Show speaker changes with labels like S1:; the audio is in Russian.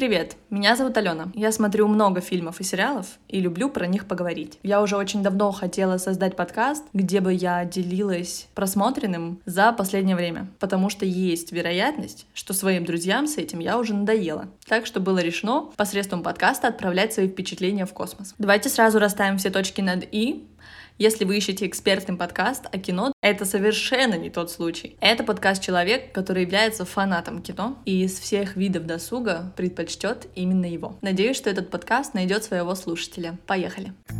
S1: Привет, меня зовут Алена. Я смотрю много фильмов и сериалов и люблю про них поговорить. Я уже очень давно хотела создать подкаст, где бы я делилась просмотренным за последнее время, потому что есть вероятность, что своим друзьям с этим я уже надоела. Так что было решено посредством подкаста отправлять свои впечатления в космос. Давайте сразу расставим все точки над «и», если вы ищете экспертный подкаст о кино, это совершенно не тот случай. Это подкаст человек, который является фанатом кино и из всех видов досуга предпочтет именно его. Надеюсь, что этот подкаст найдет своего слушателя. Поехали! Поехали!